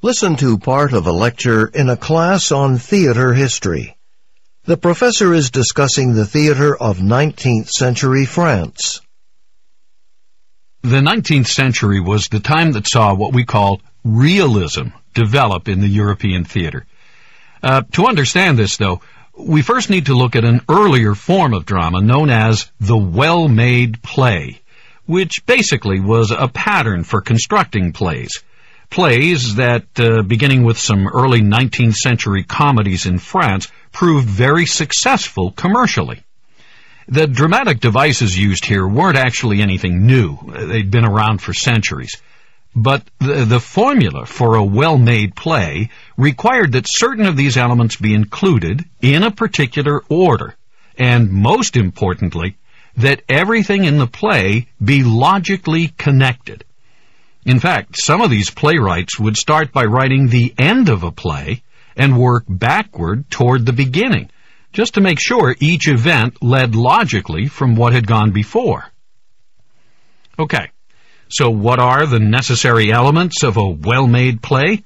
Listen to part of a lecture in a class on theater history. The professor is discussing the theater of 19th century France. The 19th century was the time that saw what we call realism develop in the European theater. Uh, to understand this, though, we first need to look at an earlier form of drama known as the well-made play, which basically was a pattern for constructing plays. Plays that, uh, beginning with some early 19th century comedies in France, proved very successful commercially. The dramatic devices used here weren't actually anything new. They'd been around for centuries. But the, the, formula for a well-made play required that certain of these elements be included in a particular order, and most importantly, that everything in the play be logically connected. In fact, some of these playwrights would start by writing the end of a play and work backward toward the beginning, just to make sure each event led logically from what had gone before. Okay, so what are the necessary elements of a well-made play?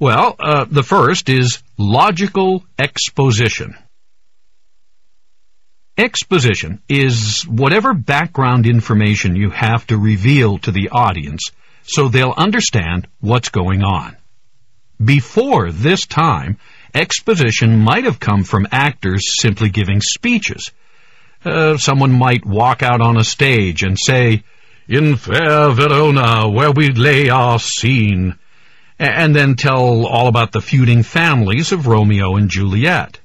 Well, uh, the first is logical exposition. Exposition is whatever background information you have to reveal to the audience so they'll understand what's going on. Before this time, exposition might have come from actors simply giving speeches. Uh, someone might walk out on a stage and say, in fair Verona, where we lay our scene, and then tell all about the feuding families of Romeo and Juliet.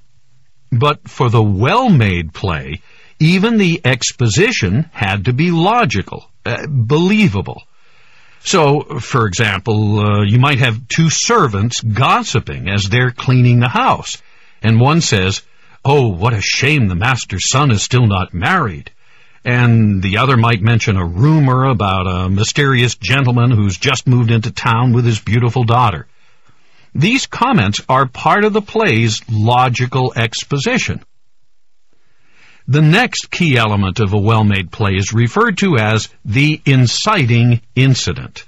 But for the well-made play, even the exposition had to be logical, uh, believable. So, for example, uh, you might have two servants gossiping as they're cleaning the house, and one says, Oh, what a shame the master's son is still not married and the other might mention a rumor about a mysterious gentleman who's just moved into town with his beautiful daughter. These comments are part of the play's logical exposition. The next key element of a well-made play is referred to as the inciting incident.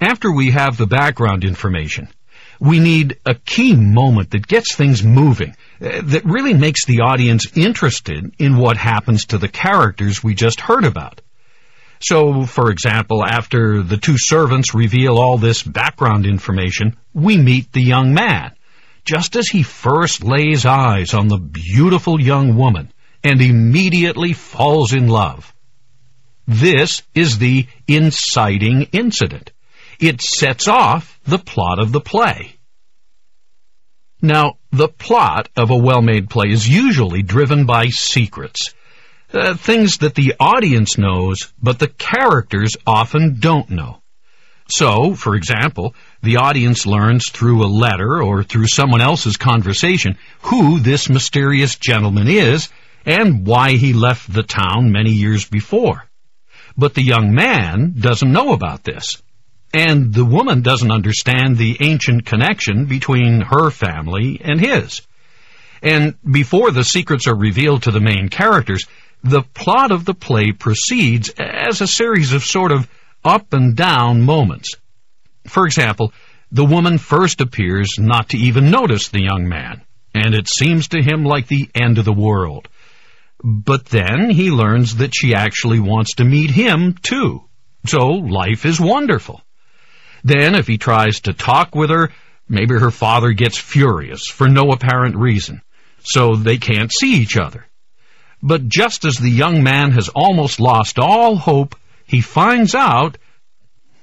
After we have the background information, we need a key moment that gets things moving, uh, that really makes the audience interested in what happens to the characters we just heard about. So, for example, after the two servants reveal all this background information, we meet the young man, just as he first lays eyes on the beautiful young woman and immediately falls in love. This is the inciting incident. It sets off the plot of the play. Now, the plot of a well-made play is usually driven by secrets. Uh, things that the audience knows, but the characters often don't know. So, for example, the audience learns through a letter or through someone else's conversation who this mysterious gentleman is and why he left the town many years before. But the young man doesn't know about this. And the woman doesn't understand the ancient connection between her family and his. And before the secrets are revealed to the main characters, the plot of the play proceeds as a series of sort of up and down moments. For example, the woman first appears not to even notice the young man, and it seems to him like the end of the world. But then he learns that she actually wants to meet him too. So life is wonderful. Then, if he tries to talk with her, maybe her father gets furious for no apparent reason, so they can't see each other. But just as the young man has almost lost all hope, he finds out,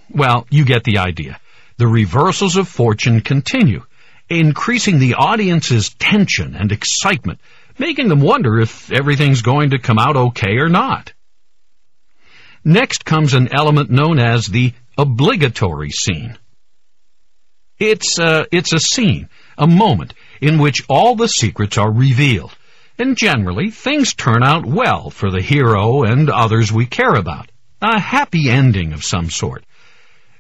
well, you get the idea. The reversals of fortune continue, increasing the audience's tension and excitement, making them wonder if everything's going to come out okay or not. Next comes an element known as the obligatory scene. It's, uh, it's a scene, a moment, in which all the secrets are revealed. And generally, things turn out well for the hero and others we care about. A happy ending of some sort.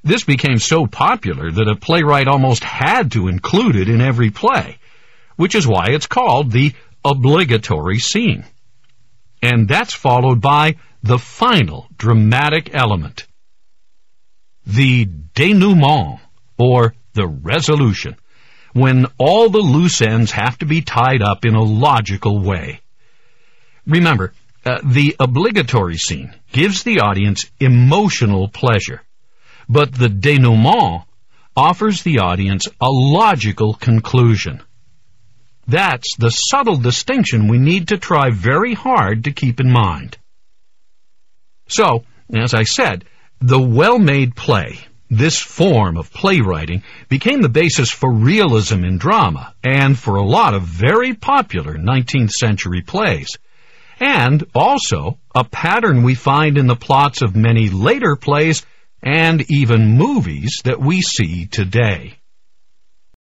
This became so popular that a playwright almost had to include it in every play, which is why it's called the obligatory scene. And that's followed by the final dramatic element. the denouement, or the resolution, when all the loose ends have to be tied up in a logical way. Remember, uh, the obligatory scene gives the audience emotional pleasure, but the denouement offers the audience a logical conclusion. That's the subtle distinction we need to try very hard to keep in mind. So, as I said, the well-made play, this form of playwriting, became the basis for realism in drama and for a lot of very popular 19th century plays. And also a pattern we find in the plots of many later plays and even movies that we see today.